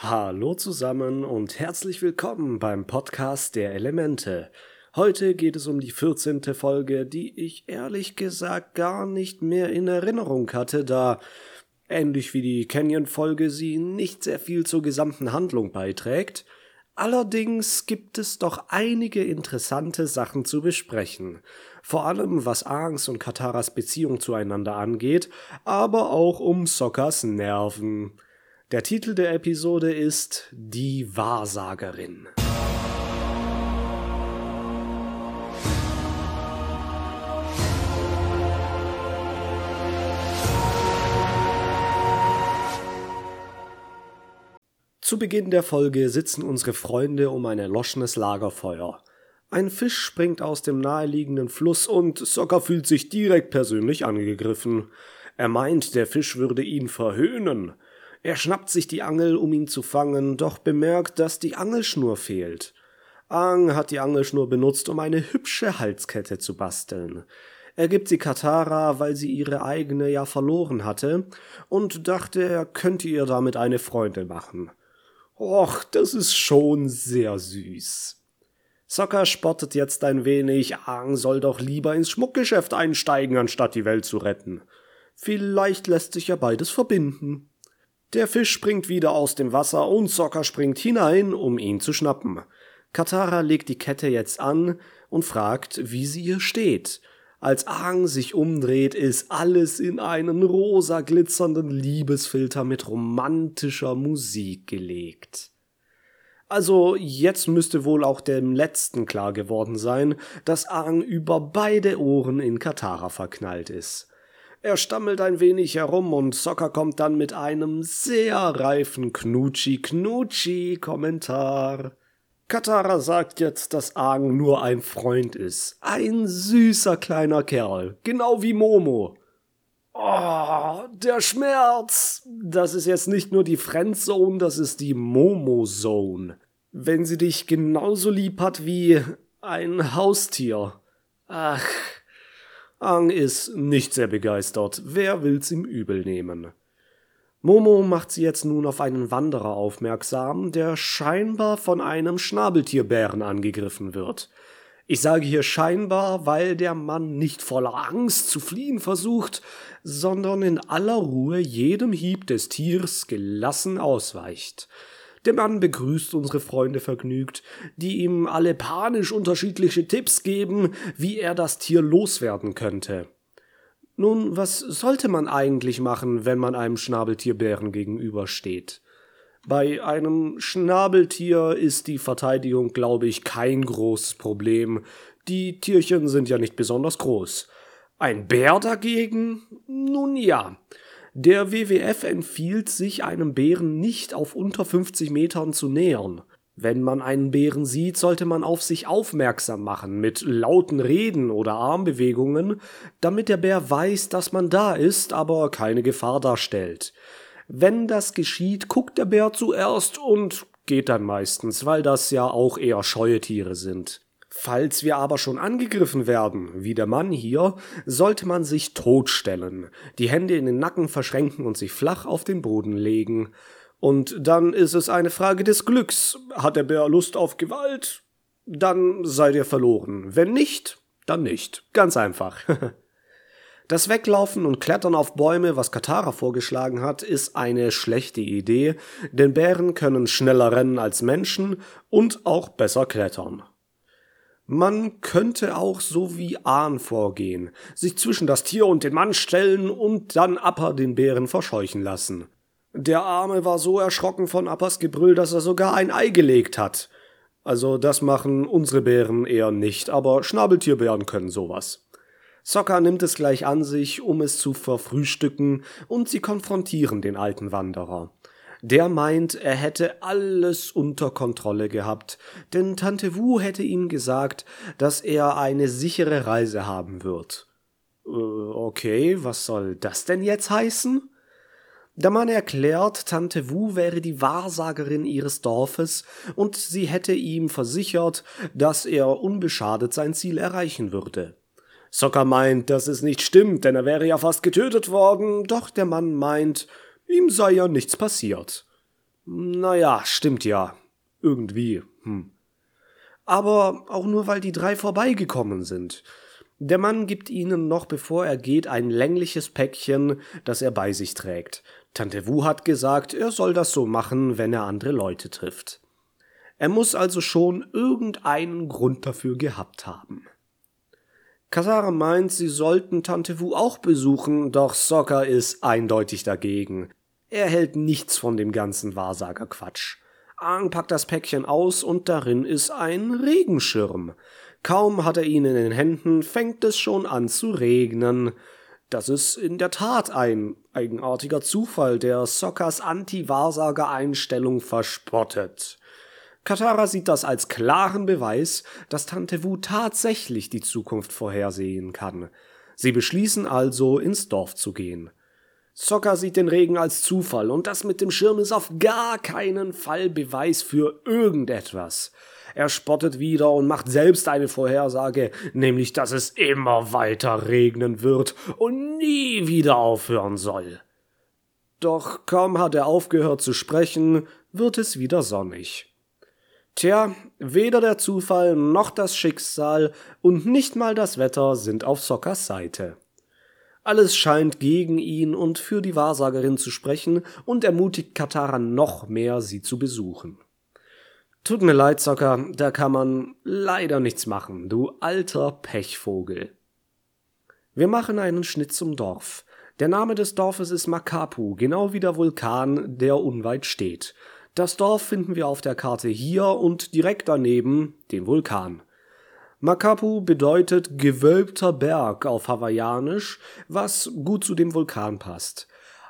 Hallo zusammen und herzlich willkommen beim Podcast der Elemente. Heute geht es um die 14. Folge, die ich ehrlich gesagt gar nicht mehr in Erinnerung hatte, da ähnlich wie die Canyon-Folge sie nicht sehr viel zur gesamten Handlung beiträgt. Allerdings gibt es doch einige interessante Sachen zu besprechen. Vor allem was Aangs und Kataras Beziehung zueinander angeht, aber auch um Sockers Nerven. Der Titel der Episode ist Die Wahrsagerin. Zu Beginn der Folge sitzen unsere Freunde um ein erloschenes Lagerfeuer. Ein Fisch springt aus dem naheliegenden Fluss und Socker fühlt sich direkt persönlich angegriffen. Er meint, der Fisch würde ihn verhöhnen. Er schnappt sich die Angel, um ihn zu fangen, doch bemerkt, dass die Angelschnur fehlt. Ang hat die Angelschnur benutzt, um eine hübsche Halskette zu basteln. Er gibt sie Katara, weil sie ihre eigene ja verloren hatte, und dachte, er könnte ihr damit eine Freundin machen. Och, das ist schon sehr süß. Sokka spottet jetzt ein wenig, Aang soll doch lieber ins Schmuckgeschäft einsteigen, anstatt die Welt zu retten. Vielleicht lässt sich ja beides verbinden. Der Fisch springt wieder aus dem Wasser und Sokka springt hinein, um ihn zu schnappen. Katara legt die Kette jetzt an und fragt, wie sie hier steht. Als Aang sich umdreht, ist alles in einen rosa glitzernden Liebesfilter mit romantischer Musik gelegt. Also jetzt müsste wohl auch dem letzten klar geworden sein, dass Aang über beide Ohren in Katara verknallt ist. Er stammelt ein wenig herum und Sokka kommt dann mit einem sehr reifen Knutschi-Knutschi-Kommentar. Katara sagt jetzt, dass Aang nur ein Freund ist. Ein süßer kleiner Kerl. Genau wie Momo. Oh, der Schmerz. Das ist jetzt nicht nur die Friendzone, das ist die Momo-Zone. Wenn sie dich genauso lieb hat wie ein Haustier. Ach. Aang ist nicht sehr begeistert. Wer will's ihm übel nehmen? Momo macht sie jetzt nun auf einen Wanderer aufmerksam, der scheinbar von einem Schnabeltierbären angegriffen wird. Ich sage hier scheinbar, weil der Mann nicht voller Angst zu fliehen versucht, sondern in aller Ruhe jedem Hieb des Tiers gelassen ausweicht. Der Mann begrüßt unsere Freunde vergnügt, die ihm alle panisch unterschiedliche Tipps geben, wie er das Tier loswerden könnte. Nun, was sollte man eigentlich machen, wenn man einem Schnabeltierbären gegenübersteht? Bei einem Schnabeltier ist die Verteidigung, glaube ich, kein großes Problem. Die Tierchen sind ja nicht besonders groß. Ein Bär dagegen? Nun ja. Der WWF empfiehlt sich, einem Bären nicht auf unter 50 Metern zu nähern. Wenn man einen Bären sieht, sollte man auf sich aufmerksam machen mit lauten Reden oder Armbewegungen, damit der Bär weiß, dass man da ist, aber keine Gefahr darstellt. Wenn das geschieht, guckt der Bär zuerst und geht dann meistens, weil das ja auch eher scheue Tiere sind. Falls wir aber schon angegriffen werden, wie der Mann hier, sollte man sich totstellen, die Hände in den Nacken verschränken und sich flach auf den Boden legen. Und dann ist es eine Frage des Glücks. Hat der Bär Lust auf Gewalt? Dann seid ihr verloren. Wenn nicht, dann nicht. Ganz einfach. Das Weglaufen und Klettern auf Bäume, was Katara vorgeschlagen hat, ist eine schlechte Idee, denn Bären können schneller rennen als Menschen und auch besser klettern. Man könnte auch so wie Ahn vorgehen, sich zwischen das Tier und den Mann stellen und dann Appa den Bären verscheuchen lassen. Der Arme war so erschrocken von Appas Gebrüll, dass er sogar ein Ei gelegt hat. Also das machen unsere Bären eher nicht, aber Schnabeltierbären können sowas. Sokka nimmt es gleich an sich, um es zu verfrühstücken, und sie konfrontieren den alten Wanderer. Der meint, er hätte alles unter Kontrolle gehabt, denn Tante Wu hätte ihm gesagt, dass er eine sichere Reise haben wird. Äh, okay, was soll das denn jetzt heißen? Der Mann erklärt, Tante Wu wäre die Wahrsagerin ihres Dorfes und sie hätte ihm versichert, dass er unbeschadet sein Ziel erreichen würde. Socker meint, dass es nicht stimmt, denn er wäre ja fast getötet worden, doch der Mann meint, ihm sei ja nichts passiert. Naja, stimmt ja. Irgendwie. Hm. Aber auch nur, weil die drei vorbeigekommen sind. Der Mann gibt ihnen noch bevor er geht ein längliches Päckchen, das er bei sich trägt. Tante Wu hat gesagt, er soll das so machen, wenn er andere Leute trifft. Er muss also schon irgendeinen Grund dafür gehabt haben. Kasara meint, sie sollten Tante Wu auch besuchen, doch Sokka ist eindeutig dagegen. Er hält nichts von dem ganzen Wahrsagerquatsch. Aang packt das Päckchen aus und darin ist ein Regenschirm. Kaum hat er ihn in den Händen, fängt es schon an zu regnen. Das ist in der Tat ein eigenartiger Zufall, der Sokkas Anti-Wahrsager-Einstellung verspottet. Katara sieht das als klaren Beweis, dass Tante Wu tatsächlich die Zukunft vorhersehen kann. Sie beschließen also, ins Dorf zu gehen. Sokka sieht den Regen als Zufall und das mit dem Schirm ist auf gar keinen Fall Beweis für irgendetwas. Er spottet wieder und macht selbst eine Vorhersage, nämlich dass es immer weiter regnen wird und nie wieder aufhören soll. Doch kaum hat er aufgehört zu sprechen, wird es wieder sonnig. Tja, weder der Zufall noch das Schicksal und nicht mal das Wetter sind auf Sockers Seite. Alles scheint gegen ihn und für die Wahrsagerin zu sprechen und ermutigt Katara noch mehr, sie zu besuchen. Tut mir leid, Zocker, da kann man leider nichts machen, du alter Pechvogel. Wir machen einen Schnitt zum Dorf. Der Name des Dorfes ist Makapu, genau wie der Vulkan, der unweit steht. Das Dorf finden wir auf der Karte hier und direkt daneben den Vulkan. Makapu bedeutet gewölbter Berg auf Hawaiianisch, was gut zu dem Vulkan passt.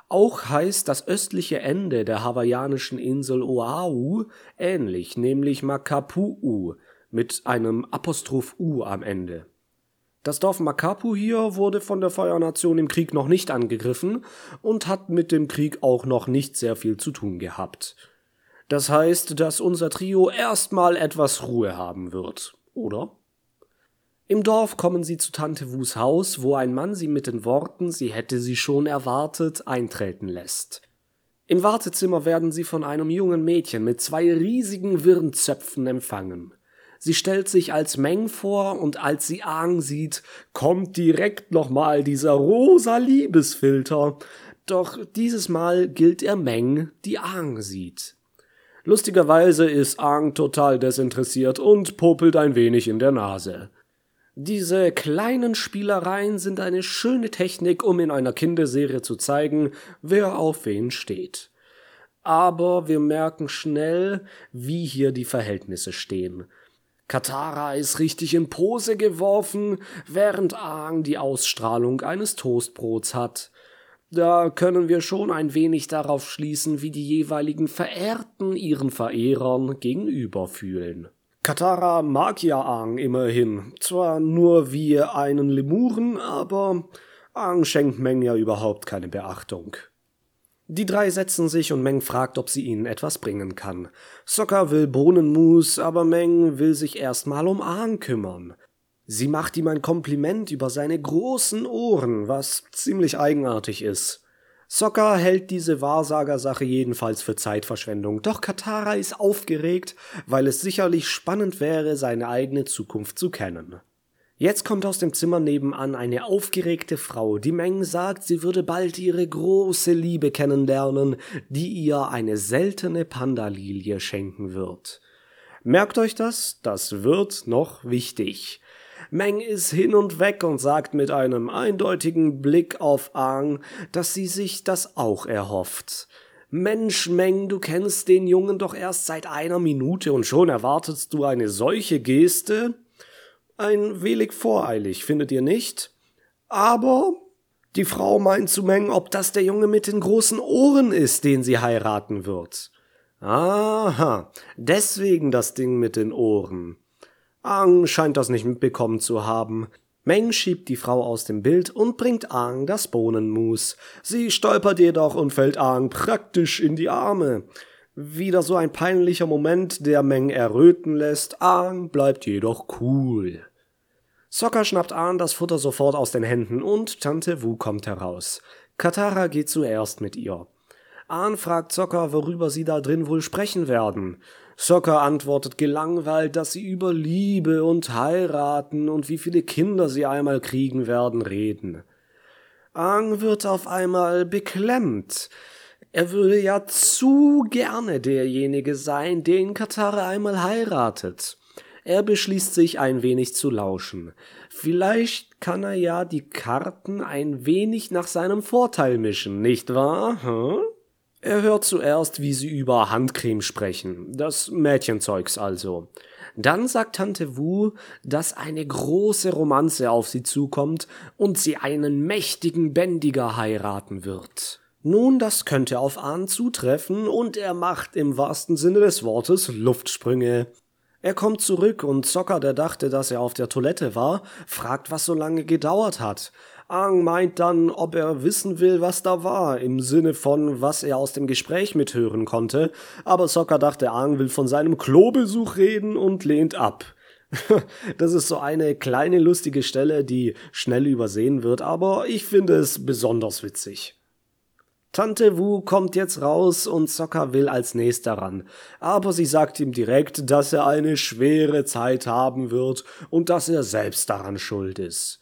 Auch heißt das östliche Ende der hawaiianischen Insel Oahu ähnlich, nämlich Makapu'u mit einem Apostroph U am Ende. Das Dorf Makapu hier wurde von der Feuernation im Krieg noch nicht angegriffen und hat mit dem Krieg auch noch nicht sehr viel zu tun gehabt. Das heißt, dass unser Trio erstmal etwas Ruhe haben wird, oder? Im Dorf kommen sie zu Tante Wus Haus, wo ein Mann sie mit den Worten, sie hätte sie schon erwartet, eintreten lässt. Im Wartezimmer werden sie von einem jungen Mädchen mit zwei riesigen Wirnzöpfen empfangen. Sie stellt sich als Meng vor und als sie Aang sieht, kommt direkt nochmal dieser rosa Liebesfilter. Doch dieses Mal gilt er Meng, die Aang sieht. Lustigerweise ist Aang total desinteressiert und popelt ein wenig in der Nase. Diese kleinen Spielereien sind eine schöne Technik, um in einer Kinderserie zu zeigen, wer auf wen steht. Aber wir merken schnell, wie hier die Verhältnisse stehen. Katara ist richtig in Pose geworfen, während Aang die Ausstrahlung eines Toastbrots hat. Da können wir schon ein wenig darauf schließen, wie die jeweiligen Verehrten ihren Verehrern gegenüber fühlen. Katara mag ja Aang immerhin, zwar nur wie einen Lemuren, aber Aang schenkt Meng ja überhaupt keine Beachtung. Die drei setzen sich und Meng fragt, ob sie ihnen etwas bringen kann. Sokka will Bohnenmus, aber Meng will sich erstmal um Aang kümmern. Sie macht ihm ein Kompliment über seine großen Ohren, was ziemlich eigenartig ist. Sokka hält diese Wahrsagersache jedenfalls für Zeitverschwendung, doch Katara ist aufgeregt, weil es sicherlich spannend wäre, seine eigene Zukunft zu kennen. Jetzt kommt aus dem Zimmer nebenan eine aufgeregte Frau, die Meng sagt, sie würde bald ihre große Liebe kennenlernen, die ihr eine seltene Pandalilie schenken wird. Merkt euch das, das wird noch wichtig. Meng ist hin und weg und sagt mit einem eindeutigen Blick auf Aang, dass sie sich das auch erhofft. Mensch, Meng, du kennst den Jungen doch erst seit einer Minute und schon erwartest du eine solche Geste? Ein wenig voreilig, findet ihr nicht? Aber die Frau meint zu Meng, ob das der Junge mit den großen Ohren ist, den sie heiraten wird. Aha, deswegen das Ding mit den Ohren. Aang scheint das nicht mitbekommen zu haben. Meng schiebt die Frau aus dem Bild und bringt Aang das Bohnenmus. Sie stolpert jedoch und fällt Aang praktisch in die Arme. Wieder so ein peinlicher Moment, der Meng erröten lässt. Aang bleibt jedoch cool. Sokka schnappt Aang das Futter sofort aus den Händen und Tante Wu kommt heraus. Katara geht zuerst mit ihr. Ahn fragt Zocker, worüber sie da drin wohl sprechen werden. Zocker antwortet gelangweilt, dass sie über Liebe und heiraten und wie viele Kinder sie einmal kriegen werden reden. Aang wird auf einmal beklemmt. Er würde ja zu gerne derjenige sein, den Katara einmal heiratet. Er beschließt sich ein wenig zu lauschen. Vielleicht kann er ja die Karten ein wenig nach seinem Vorteil mischen, nicht wahr? Hm? Er hört zuerst, wie sie über Handcreme sprechen, das Mädchenzeugs also. Dann sagt Tante Wu, dass eine große Romanze auf sie zukommt und sie einen mächtigen Bändiger heiraten wird. Nun, das könnte auf Ahn zutreffen und er macht im wahrsten Sinne des Wortes Luftsprünge. Er kommt zurück und Zocker, der dachte, dass er auf der Toilette war, fragt, was so lange gedauert hat. Aang meint dann, ob er wissen will, was da war, im Sinne von, was er aus dem Gespräch mithören konnte, aber Zocker dachte, Aang will von seinem Klobesuch reden und lehnt ab. das ist so eine kleine lustige Stelle, die schnell übersehen wird, aber ich finde es besonders witzig. Tante Wu kommt jetzt raus und Zocker will als nächster ran. Aber sie sagt ihm direkt, dass er eine schwere Zeit haben wird und dass er selbst daran schuld ist.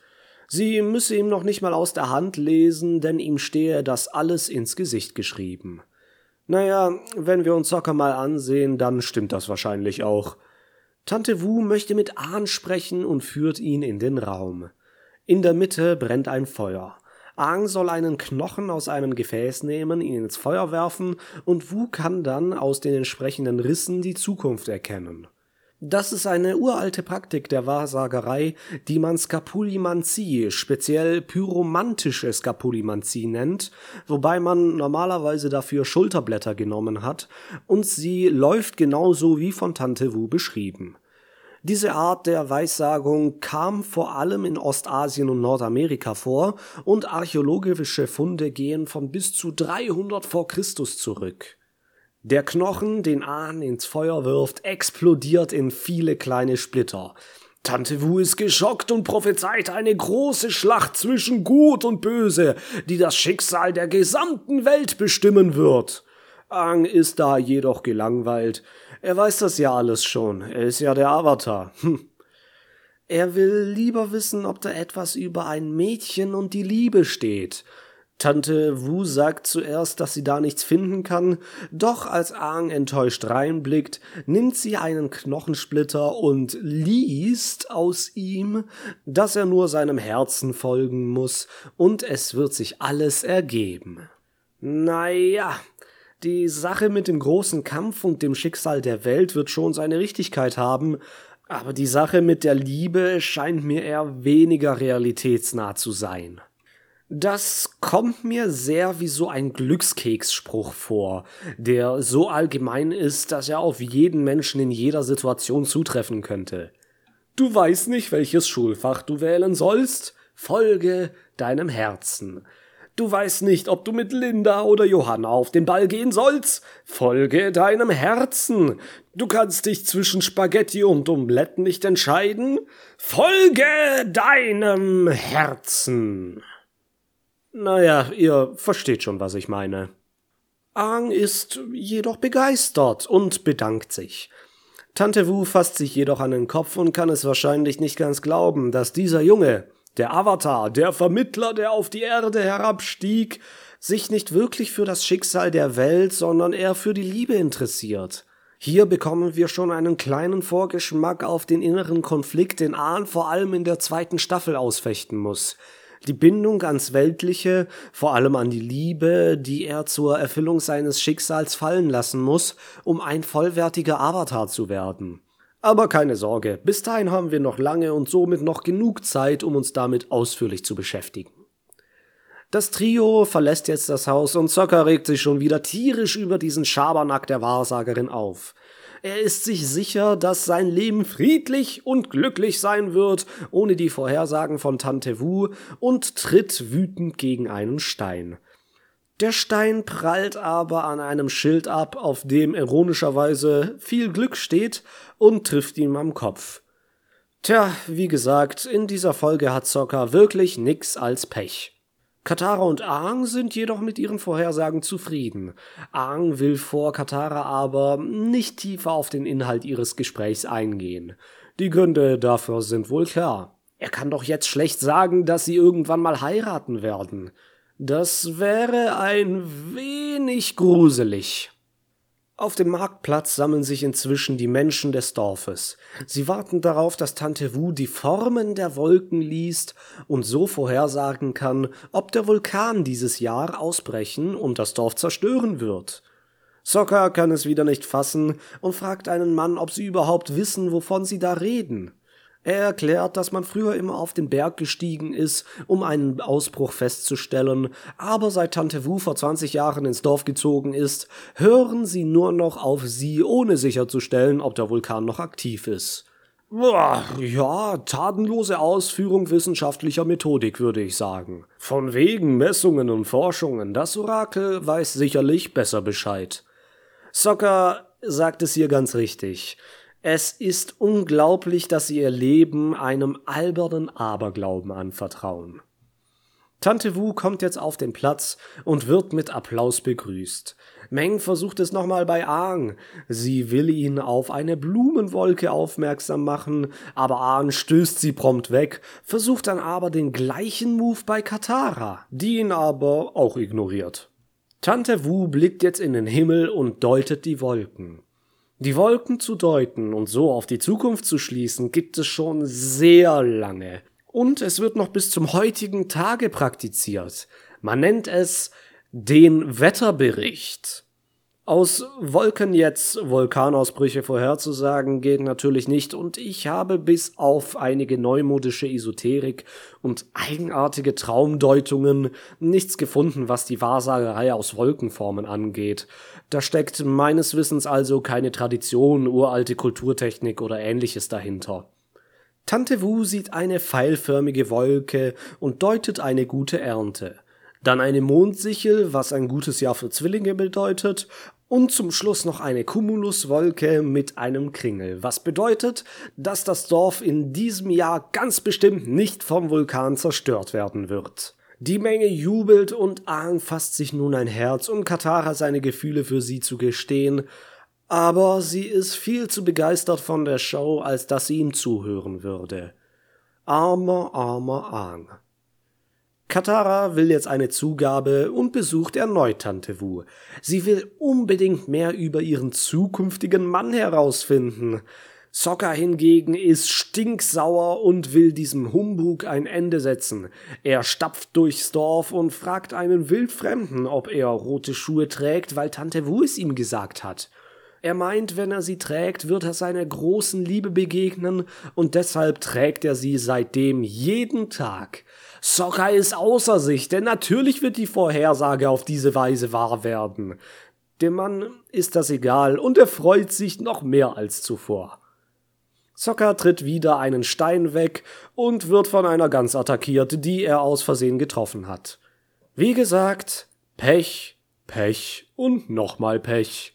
Sie müsse ihm noch nicht mal aus der Hand lesen, denn ihm stehe das alles ins Gesicht geschrieben. Naja, wenn wir uns Zocker mal ansehen, dann stimmt das wahrscheinlich auch. Tante Wu möchte mit Ahn sprechen und führt ihn in den Raum. In der Mitte brennt ein Feuer. Aang soll einen Knochen aus einem Gefäß nehmen, ihn ins Feuer werfen, und Wu kann dann aus den entsprechenden Rissen die Zukunft erkennen. Das ist eine uralte Praktik der Wahrsagerei, die man Skapulimanzie, speziell pyromantische Skapulimanzie nennt, wobei man normalerweise dafür Schulterblätter genommen hat, und sie läuft genauso wie von Tante Wu beschrieben. Diese Art der Weissagung kam vor allem in Ostasien und Nordamerika vor und archäologische Funde gehen von bis zu 300 vor Christus zurück. Der Knochen, den Ahn ins Feuer wirft, explodiert in viele kleine Splitter. Tante Wu ist geschockt und prophezeit eine große Schlacht zwischen Gut und Böse, die das Schicksal der gesamten Welt bestimmen wird. Ang ist da jedoch gelangweilt. Er weiß das ja alles schon. Er ist ja der Avatar. Hm. Er will lieber wissen, ob da etwas über ein Mädchen und die Liebe steht. Tante Wu sagt zuerst, dass sie da nichts finden kann, doch als Aang enttäuscht reinblickt, nimmt sie einen Knochensplitter und liest aus ihm, dass er nur seinem Herzen folgen muss, und es wird sich alles ergeben. Naja, die Sache mit dem großen Kampf und dem Schicksal der Welt wird schon seine Richtigkeit haben, aber die Sache mit der Liebe scheint mir eher weniger realitätsnah zu sein. Das kommt mir sehr wie so ein Glückskeksspruch vor, der so allgemein ist, dass er auf jeden Menschen in jeder Situation zutreffen könnte. Du weißt nicht, welches Schulfach du wählen sollst? Folge deinem Herzen. Du weißt nicht, ob du mit Linda oder Johanna auf den Ball gehen sollst? Folge deinem Herzen. Du kannst dich zwischen Spaghetti und Omeletten nicht entscheiden? Folge deinem Herzen. Naja, ihr versteht schon, was ich meine. Aang ist jedoch begeistert und bedankt sich. Tante Wu fasst sich jedoch an den Kopf und kann es wahrscheinlich nicht ganz glauben, dass dieser Junge, der Avatar, der Vermittler, der auf die Erde herabstieg, sich nicht wirklich für das Schicksal der Welt, sondern eher für die Liebe interessiert. Hier bekommen wir schon einen kleinen Vorgeschmack auf den inneren Konflikt, den Ahn vor allem in der zweiten Staffel ausfechten muss. Die Bindung ans Weltliche, vor allem an die Liebe, die er zur Erfüllung seines Schicksals fallen lassen muss, um ein vollwertiger Avatar zu werden. Aber keine Sorge, bis dahin haben wir noch lange und somit noch genug Zeit, um uns damit ausführlich zu beschäftigen. Das Trio verlässt jetzt das Haus und Zocker regt sich schon wieder tierisch über diesen Schabernack der Wahrsagerin auf. Er ist sich sicher, dass sein Leben friedlich und glücklich sein wird, ohne die Vorhersagen von Tante Wu, und tritt wütend gegen einen Stein. Der Stein prallt aber an einem Schild ab, auf dem ironischerweise viel Glück steht und trifft ihm am Kopf. Tja, wie gesagt, in dieser Folge hat Zocker wirklich nix als Pech. Katara und Aang sind jedoch mit ihren Vorhersagen zufrieden. Aang will vor Katara aber nicht tiefer auf den Inhalt ihres Gesprächs eingehen. Die Gründe dafür sind wohl klar. Er kann doch jetzt schlecht sagen, dass sie irgendwann mal heiraten werden. Das wäre ein wenig gruselig. Auf dem Marktplatz sammeln sich inzwischen die Menschen des Dorfes. Sie warten darauf, dass Tante Wu die Formen der Wolken liest und so vorhersagen kann, ob der Vulkan dieses Jahr ausbrechen und das Dorf zerstören wird. Sokka kann es wieder nicht fassen und fragt einen Mann, ob sie überhaupt wissen, wovon sie da reden. Er erklärt, dass man früher immer auf den Berg gestiegen ist, um einen Ausbruch festzustellen, aber seit Tante Wu vor 20 Jahren ins Dorf gezogen ist, hören sie nur noch auf sie, ohne sicherzustellen, ob der Vulkan noch aktiv ist. Boah, ja, tatenlose Ausführung wissenschaftlicher Methodik, würde ich sagen. Von wegen Messungen und Forschungen, das Orakel weiß sicherlich besser Bescheid. Sokka sagt es hier ganz richtig. Es ist unglaublich, dass sie ihr Leben einem albernen Aberglauben anvertrauen. Tante Wu kommt jetzt auf den Platz und wird mit Applaus begrüßt. Meng versucht es nochmal bei Aang. Sie will ihn auf eine Blumenwolke aufmerksam machen, aber Aang stößt sie prompt weg, versucht dann aber den gleichen Move bei Katara, die ihn aber auch ignoriert. Tante Wu blickt jetzt in den Himmel und deutet die Wolken. Die Wolken zu deuten und so auf die Zukunft zu schließen, gibt es schon sehr lange. Und es wird noch bis zum heutigen Tage praktiziert. Man nennt es den Wetterbericht. Aus Wolken jetzt Vulkanausbrüche vorherzusagen geht natürlich nicht und ich habe bis auf einige neumodische Esoterik und eigenartige Traumdeutungen nichts gefunden, was die Wahrsagerei aus Wolkenformen angeht. Da steckt meines Wissens also keine Tradition, uralte Kulturtechnik oder ähnliches dahinter. Tante Wu sieht eine pfeilförmige Wolke und deutet eine gute Ernte. Dann eine Mondsichel, was ein gutes Jahr für Zwillinge bedeutet, und zum Schluss noch eine Cumuluswolke mit einem Kringel, was bedeutet, dass das Dorf in diesem Jahr ganz bestimmt nicht vom Vulkan zerstört werden wird. Die Menge jubelt und Aang fasst sich nun ein Herz, um Katara seine Gefühle für sie zu gestehen, aber sie ist viel zu begeistert von der Show, als dass sie ihm zuhören würde. Armer, armer Aang. Katara will jetzt eine Zugabe und besucht erneut Tante Wu. Sie will unbedingt mehr über ihren zukünftigen Mann herausfinden. Sokka hingegen ist stinksauer und will diesem Humbug ein Ende setzen. Er stapft durchs Dorf und fragt einen Wildfremden, ob er rote Schuhe trägt, weil Tante Wu es ihm gesagt hat. Er meint, wenn er sie trägt, wird er seiner großen Liebe begegnen und deshalb trägt er sie seitdem jeden Tag. Sokka ist außer sich, denn natürlich wird die Vorhersage auf diese Weise wahr werden. Dem Mann ist das egal und er freut sich noch mehr als zuvor. Sokka tritt wieder einen Stein weg und wird von einer Gans attackiert, die er aus Versehen getroffen hat. Wie gesagt, Pech, Pech und nochmal Pech.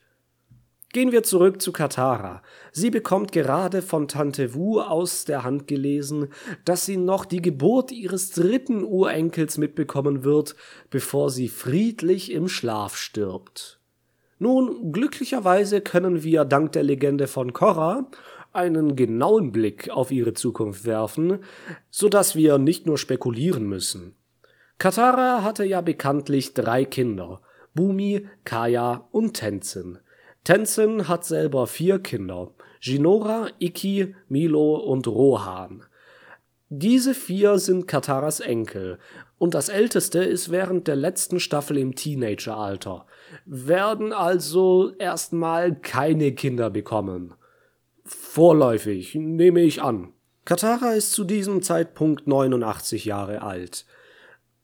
Gehen wir zurück zu Katara. Sie bekommt gerade von Tante Wu aus der Hand gelesen, dass sie noch die Geburt ihres dritten Urenkels mitbekommen wird, bevor sie friedlich im Schlaf stirbt. Nun, glücklicherweise können wir dank der Legende von Korra einen genauen Blick auf ihre Zukunft werfen, so dass wir nicht nur spekulieren müssen. Katara hatte ja bekanntlich drei Kinder, Bumi, Kaya und Tenzin. Tenzin hat selber vier Kinder: Jinora, Ikki, Milo und Rohan. Diese vier sind Kataras Enkel und das älteste ist während der letzten Staffel im Teenageralter, werden also erstmal keine Kinder bekommen. Vorläufig, nehme ich an. Katara ist zu diesem Zeitpunkt 89 Jahre alt.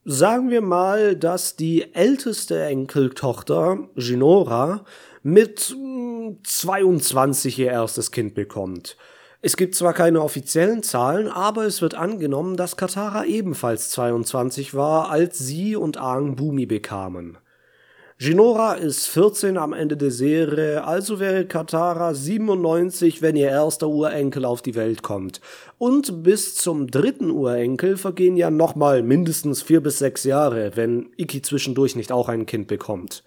Sagen wir mal, dass die älteste Enkeltochter, Jinora, mit 22 hm, ihr erstes Kind bekommt. Es gibt zwar keine offiziellen Zahlen, aber es wird angenommen, dass Katara ebenfalls 22 war, als sie und Aang Bumi bekamen. Ginora ist 14 am Ende der Serie, also wäre Katara 97, wenn ihr erster Urenkel auf die Welt kommt. Und bis zum dritten Urenkel vergehen ja nochmal mindestens vier bis sechs Jahre, wenn Iki zwischendurch nicht auch ein Kind bekommt.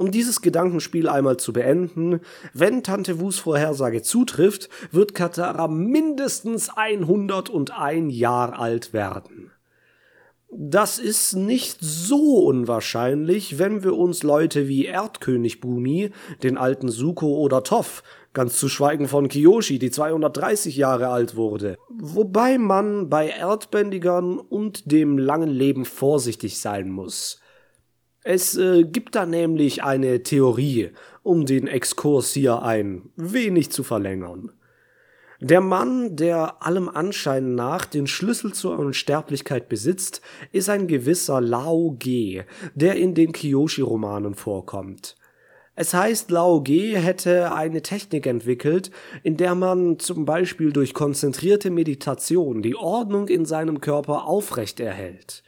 Um dieses Gedankenspiel einmal zu beenden, wenn Tante Wus Vorhersage zutrifft, wird Katara mindestens 101 Jahr alt werden. Das ist nicht so unwahrscheinlich, wenn wir uns Leute wie Erdkönig Bumi, den alten Suko oder Toff, ganz zu schweigen von Kiyoshi, die 230 Jahre alt wurde. Wobei man bei Erdbändigern und dem langen Leben vorsichtig sein muss. Es äh, gibt da nämlich eine Theorie, um den Exkurs hier ein wenig zu verlängern. Der Mann, der allem Anschein nach den Schlüssel zur Unsterblichkeit besitzt, ist ein gewisser Lao Ge, der in den Kiyoshi-Romanen vorkommt. Es heißt, Lao Ge hätte eine Technik entwickelt, in der man zum Beispiel durch konzentrierte Meditation die Ordnung in seinem Körper aufrecht erhält.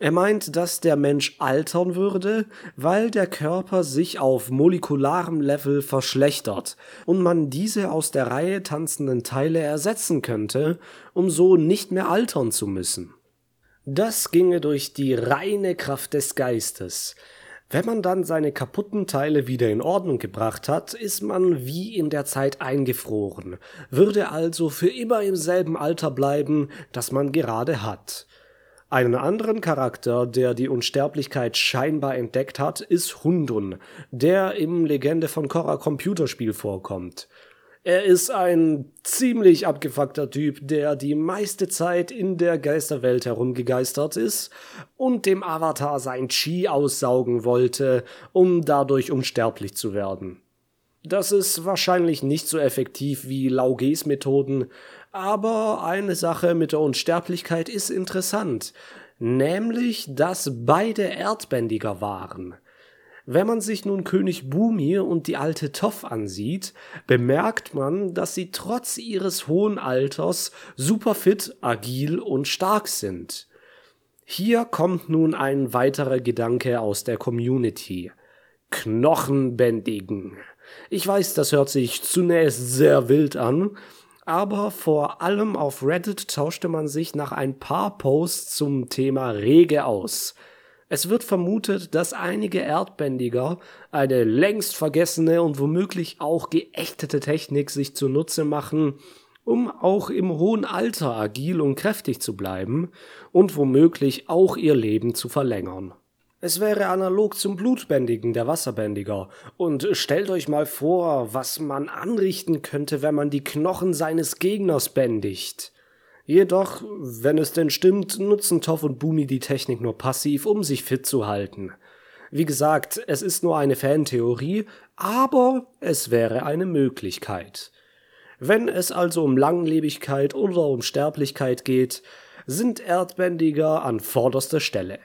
Er meint, dass der Mensch altern würde, weil der Körper sich auf molekularem Level verschlechtert und man diese aus der Reihe tanzenden Teile ersetzen könnte, um so nicht mehr altern zu müssen. Das ginge durch die reine Kraft des Geistes. Wenn man dann seine kaputten Teile wieder in Ordnung gebracht hat, ist man wie in der Zeit eingefroren, würde also für immer im selben Alter bleiben, das man gerade hat. Einen anderen Charakter, der die Unsterblichkeit scheinbar entdeckt hat, ist Hundun, der im Legende von Korra Computerspiel vorkommt. Er ist ein ziemlich abgefuckter Typ, der die meiste Zeit in der Geisterwelt herumgegeistert ist und dem Avatar sein Chi aussaugen wollte, um dadurch unsterblich zu werden. Das ist wahrscheinlich nicht so effektiv wie Lauges Methoden, aber eine Sache mit der Unsterblichkeit ist interessant, nämlich, dass beide Erdbändiger waren. Wenn man sich nun König Bumir und die alte Toff ansieht, bemerkt man, dass sie trotz ihres hohen Alters super fit, agil und stark sind. Hier kommt nun ein weiterer Gedanke aus der Community. Knochenbändigen. Ich weiß, das hört sich zunächst sehr wild an, aber vor allem auf Reddit tauschte man sich nach ein paar Posts zum Thema rege aus. Es wird vermutet, dass einige Erdbändiger eine längst vergessene und womöglich auch geächtete Technik sich zunutze machen, um auch im hohen Alter agil und kräftig zu bleiben und womöglich auch ihr Leben zu verlängern. Es wäre analog zum Blutbändigen der Wasserbändiger. Und stellt euch mal vor, was man anrichten könnte, wenn man die Knochen seines Gegners bändigt. Jedoch, wenn es denn stimmt, nutzen Toff und Bumi die Technik nur passiv, um sich fit zu halten. Wie gesagt, es ist nur eine Fantheorie, aber es wäre eine Möglichkeit. Wenn es also um Langlebigkeit oder um Sterblichkeit geht, sind Erdbändiger an vorderster Stelle.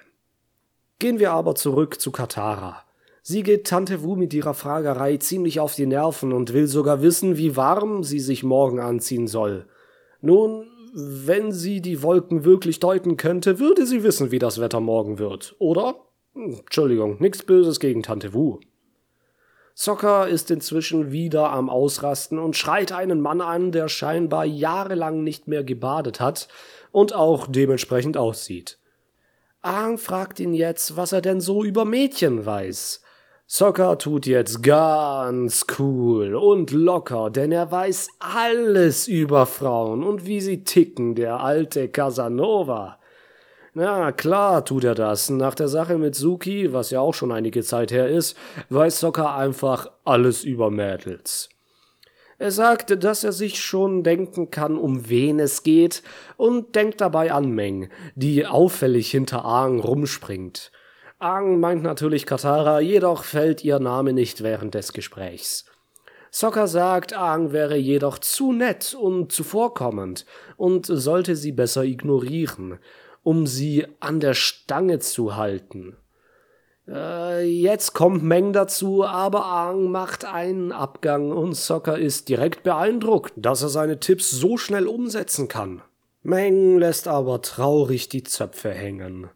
Gehen wir aber zurück zu Katara. Sie geht Tante Wu mit ihrer Fragerei ziemlich auf die Nerven und will sogar wissen, wie warm sie sich morgen anziehen soll. Nun, wenn sie die Wolken wirklich deuten könnte, würde sie wissen, wie das Wetter morgen wird, oder? Hm, Entschuldigung, nichts Böses gegen Tante Wu. Sokka ist inzwischen wieder am Ausrasten und schreit einen Mann an, der scheinbar jahrelang nicht mehr gebadet hat und auch dementsprechend aussieht. Aang fragt ihn jetzt, was er denn so über Mädchen weiß. Sokka tut jetzt ganz cool und locker, denn er weiß alles über Frauen und wie sie ticken, der alte Casanova. Na klar tut er das. Nach der Sache mit Suki, was ja auch schon einige Zeit her ist, weiß Sokka einfach alles über Mädels. Er sagt, dass er sich schon denken kann, um wen es geht, und denkt dabei an Meng, die auffällig hinter Aang rumspringt. Aang meint natürlich Katara, jedoch fällt ihr Name nicht während des Gesprächs. Sokka sagt, Aang wäre jedoch zu nett und zuvorkommend und sollte sie besser ignorieren, um sie an der Stange zu halten. Äh, jetzt kommt Meng dazu, aber Aang macht einen Abgang und Sokka ist direkt beeindruckt, dass er seine Tipps so schnell umsetzen kann. Meng lässt aber traurig die Zöpfe hängen.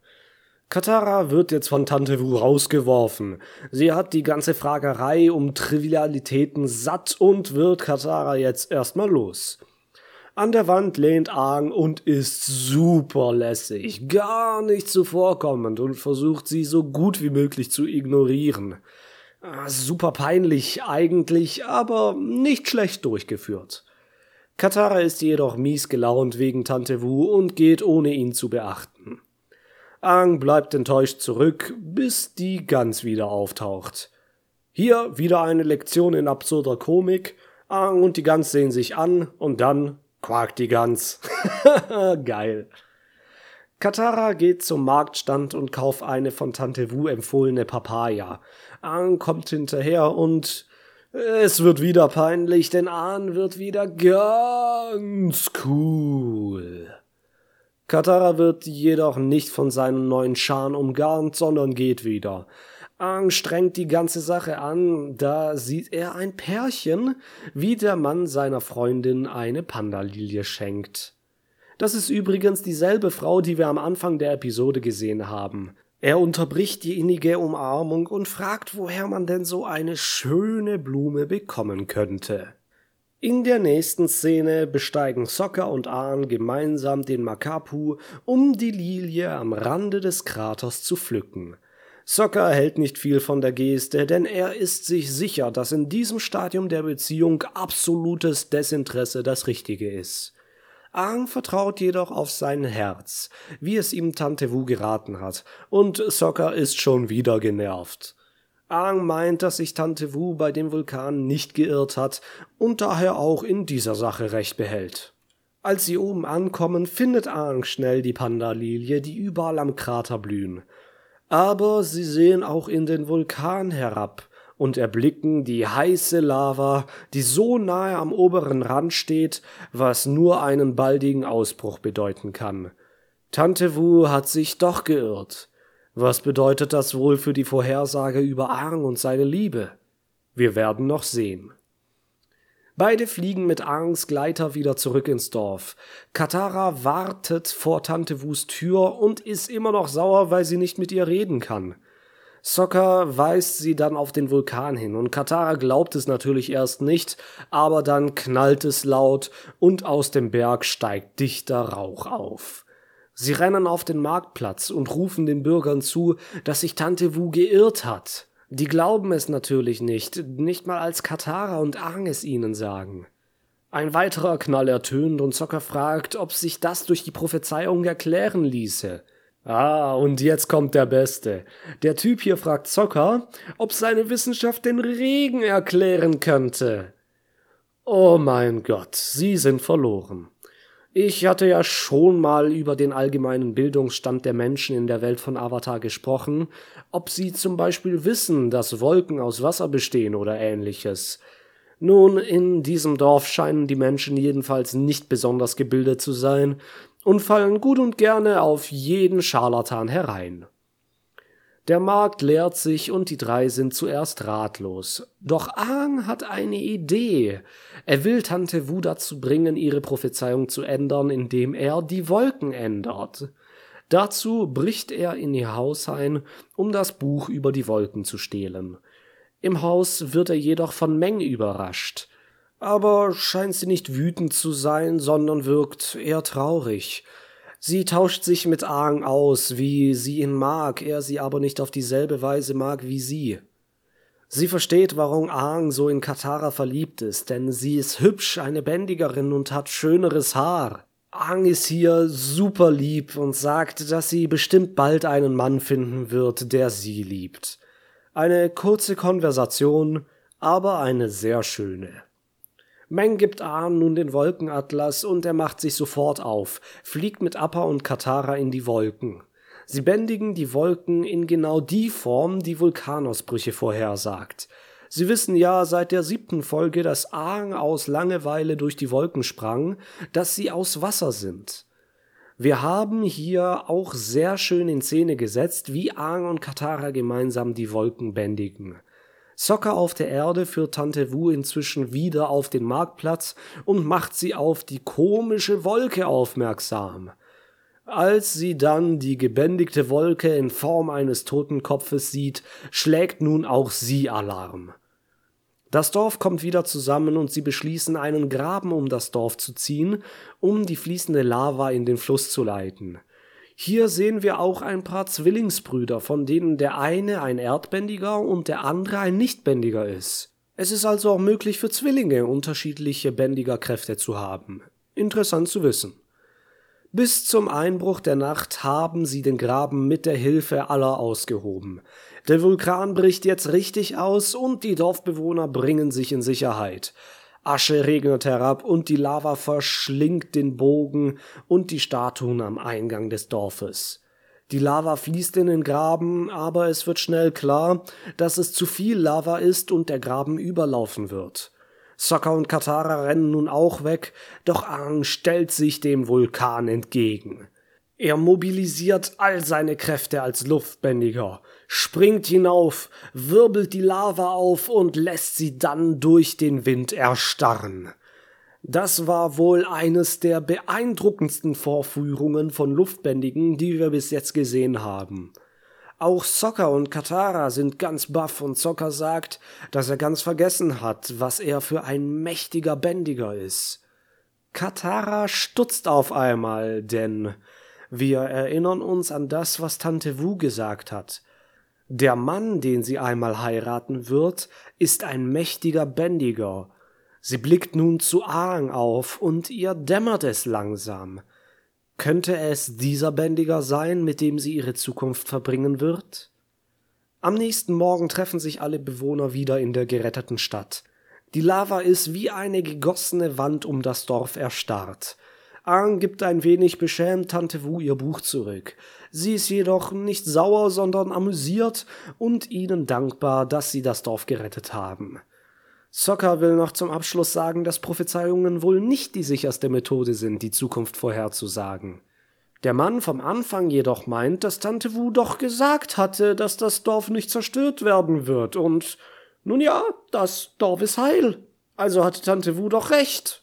Katara wird jetzt von Tante Wu rausgeworfen. Sie hat die ganze Fragerei um Trivialitäten satt und wird Katara jetzt erstmal los. An der Wand lehnt Aang und ist super lässig, gar nicht zuvorkommend und versucht sie so gut wie möglich zu ignorieren. Ah, super peinlich eigentlich, aber nicht schlecht durchgeführt. Katara ist jedoch mies gelaunt wegen Tante Wu und geht ohne ihn zu beachten. Aang bleibt enttäuscht zurück, bis die Gans wieder auftaucht. Hier wieder eine Lektion in absurder Komik. Aang und die Gans sehen sich an und dann quakt die Gans. Geil. Katara geht zum Marktstand und kauft eine von Tante Wu empfohlene Papaya. Aang kommt hinterher und es wird wieder peinlich, denn Aang wird wieder ganz cool. Katara wird jedoch nicht von seinen neuen Scharen umgarnt, sondern geht wieder. Strengt die ganze Sache an, da sieht er ein Pärchen, wie der Mann seiner Freundin eine Pandalilie schenkt. Das ist übrigens dieselbe Frau, die wir am Anfang der Episode gesehen haben. Er unterbricht die innige Umarmung und fragt, woher man denn so eine schöne Blume bekommen könnte. In der nächsten Szene besteigen Sokka und Ahn gemeinsam den Makapu, um die Lilie am Rande des Kraters zu pflücken. Sokka hält nicht viel von der Geste, denn er ist sich sicher, dass in diesem Stadium der Beziehung absolutes Desinteresse das Richtige ist. Aang vertraut jedoch auf sein Herz, wie es ihm Tante Wu geraten hat, und Sokka ist schon wieder genervt. Aang meint, dass sich Tante Wu bei dem Vulkan nicht geirrt hat und daher auch in dieser Sache Recht behält. Als sie oben ankommen, findet Aang schnell die Pandalilie, die überall am Krater blühen. Aber sie sehen auch in den Vulkan herab und erblicken die heiße Lava, die so nahe am oberen Rand steht, was nur einen baldigen Ausbruch bedeuten kann. Tante Wu hat sich doch geirrt. Was bedeutet das wohl für die Vorhersage über Aang und seine Liebe? Wir werden noch sehen. Beide fliegen mit Aangs Gleiter wieder zurück ins Dorf. Katara wartet vor Tante Wus Tür und ist immer noch sauer, weil sie nicht mit ihr reden kann. Sokka weist sie dann auf den Vulkan hin und Katara glaubt es natürlich erst nicht, aber dann knallt es laut und aus dem Berg steigt dichter Rauch auf. Sie rennen auf den Marktplatz und rufen den Bürgern zu, dass sich Tante Wu geirrt hat. Die glauben es natürlich nicht, nicht mal als Katara und Aang es ihnen sagen. Ein weiterer Knall ertönt und Zocker fragt, ob sich das durch die Prophezeiung erklären ließe. Ah, und jetzt kommt der Beste. Der Typ hier fragt Zocker, ob seine Wissenschaft den Regen erklären könnte. Oh mein Gott, sie sind verloren. Ich hatte ja schon mal über den allgemeinen Bildungsstand der Menschen in der Welt von Avatar gesprochen, ob sie zum Beispiel wissen, dass Wolken aus Wasser bestehen oder ähnliches. Nun, in diesem Dorf scheinen die Menschen jedenfalls nicht besonders gebildet zu sein und fallen gut und gerne auf jeden Scharlatan herein. Der Markt leert sich und die drei sind zuerst ratlos. Doch Aang hat eine Idee. Er will Tante Wu dazu bringen, ihre Prophezeiung zu ändern, indem er die Wolken ändert. Dazu bricht er in ihr Haus ein, um das Buch über die Wolken zu stehlen. Im Haus wird er jedoch von Meng überrascht. Aber scheint sie nicht wütend zu sein, sondern wirkt eher traurig. Sie tauscht sich mit Aang aus, wie sie ihn mag, er sie aber nicht auf dieselbe Weise mag wie sie. Sie versteht, warum Aang so in Katara verliebt ist, denn sie ist hübsch, eine Bändigerin und hat schöneres Haar. Aang ist hier super lieb und sagt, dass sie bestimmt bald einen Mann finden wird, der sie liebt. Eine kurze Konversation, aber eine sehr schöne. Meng gibt Ahn nun den Wolkenatlas und er macht sich sofort auf, fliegt mit Appa und Katara in die Wolken. Sie bändigen die Wolken in genau die Form, die Vulkanausbrüche vorhersagt. Sie wissen ja seit der siebten Folge, dass Aang aus Langeweile durch die Wolken sprang, dass sie aus Wasser sind. Wir haben hier auch sehr schön in Szene gesetzt, wie Aang und Katara gemeinsam die Wolken bändigen. Soccer auf der Erde führt Tante Wu inzwischen wieder auf den Marktplatz und macht sie auf die komische Wolke aufmerksam. Als sie dann die gebändigte Wolke in Form eines Totenkopfes sieht, schlägt nun auch sie Alarm. Das Dorf kommt wieder zusammen und sie beschließen, einen Graben um das Dorf zu ziehen, um die fließende Lava in den Fluss zu leiten. Hier sehen wir auch ein paar Zwillingsbrüder, von denen der eine ein Erdbändiger und der andere ein Nichtbändiger ist. Es ist also auch möglich für Zwillinge unterschiedliche Bändigerkräfte zu haben. Interessant zu wissen. Bis zum Einbruch der Nacht haben sie den Graben mit der Hilfe aller ausgehoben. Der Vulkan bricht jetzt richtig aus und die Dorfbewohner bringen sich in Sicherheit. Asche regnet herab und die Lava verschlingt den Bogen und die Statuen am Eingang des Dorfes. Die Lava fließt in den Graben, aber es wird schnell klar, dass es zu viel Lava ist und der Graben überlaufen wird. Sokka und Katara rennen nun auch weg, doch Aang stellt sich dem Vulkan entgegen. Er mobilisiert all seine Kräfte als Luftbändiger, springt hinauf, wirbelt die Lava auf und lässt sie dann durch den Wind erstarren. Das war wohl eines der beeindruckendsten Vorführungen von Luftbändigen, die wir bis jetzt gesehen haben. Auch Sokka und Katara sind ganz baff und Sokka sagt, dass er ganz vergessen hat, was er für ein mächtiger Bändiger ist. Katara stutzt auf einmal, denn wir erinnern uns an das, was Tante Wu gesagt hat. Der Mann, den sie einmal heiraten wird, ist ein mächtiger Bändiger. Sie blickt nun zu Aang auf und ihr dämmert es langsam. Könnte es dieser Bändiger sein, mit dem sie ihre Zukunft verbringen wird? Am nächsten Morgen treffen sich alle Bewohner wieder in der geretteten Stadt. Die Lava ist wie eine gegossene Wand um das Dorf erstarrt. Aang gibt ein wenig beschämt Tante Wu ihr Buch zurück. Sie ist jedoch nicht sauer, sondern amüsiert und ihnen dankbar, dass sie das Dorf gerettet haben. Sokka will noch zum Abschluss sagen, dass Prophezeiungen wohl nicht die sicherste Methode sind, die Zukunft vorherzusagen. Der Mann vom Anfang jedoch meint, dass Tante Wu doch gesagt hatte, dass das Dorf nicht zerstört werden wird, und nun ja, das Dorf ist heil. Also hatte Tante Wu doch recht.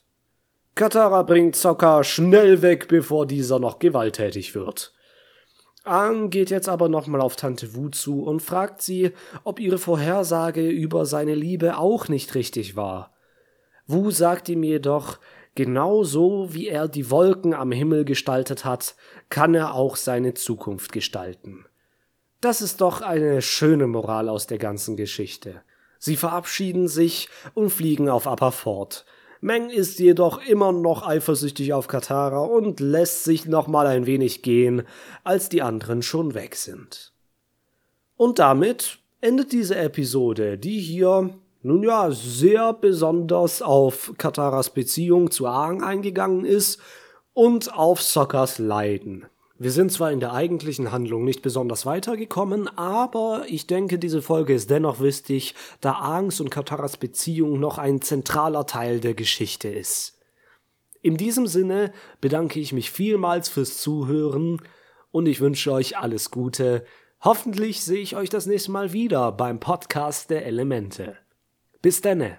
Katara bringt Sokka schnell weg, bevor dieser noch gewalttätig wird. Aang geht jetzt aber nochmal auf Tante Wu zu und fragt sie, ob ihre Vorhersage über seine Liebe auch nicht richtig war. Wu sagt ihm jedoch, genau so wie er die Wolken am Himmel gestaltet hat, kann er auch seine Zukunft gestalten. Das ist doch eine schöne Moral aus der ganzen Geschichte. Sie verabschieden sich und fliegen auf Upper fort. Meng ist jedoch immer noch eifersüchtig auf Katara und lässt sich noch mal ein wenig gehen, als die anderen schon weg sind. Und damit endet diese Episode, die hier nun ja sehr besonders auf Kataras Beziehung zu Aang eingegangen ist und auf Sokkas Leiden. Wir sind zwar in der eigentlichen Handlung nicht besonders weitergekommen, aber ich denke, diese Folge ist dennoch wichtig, da Aangs und Kataras Beziehung noch ein zentraler Teil der Geschichte ist. In diesem Sinne bedanke ich mich vielmals fürs Zuhören und ich wünsche euch alles Gute. Hoffentlich sehe ich euch das nächste Mal wieder beim Podcast der Elemente. Bis denne.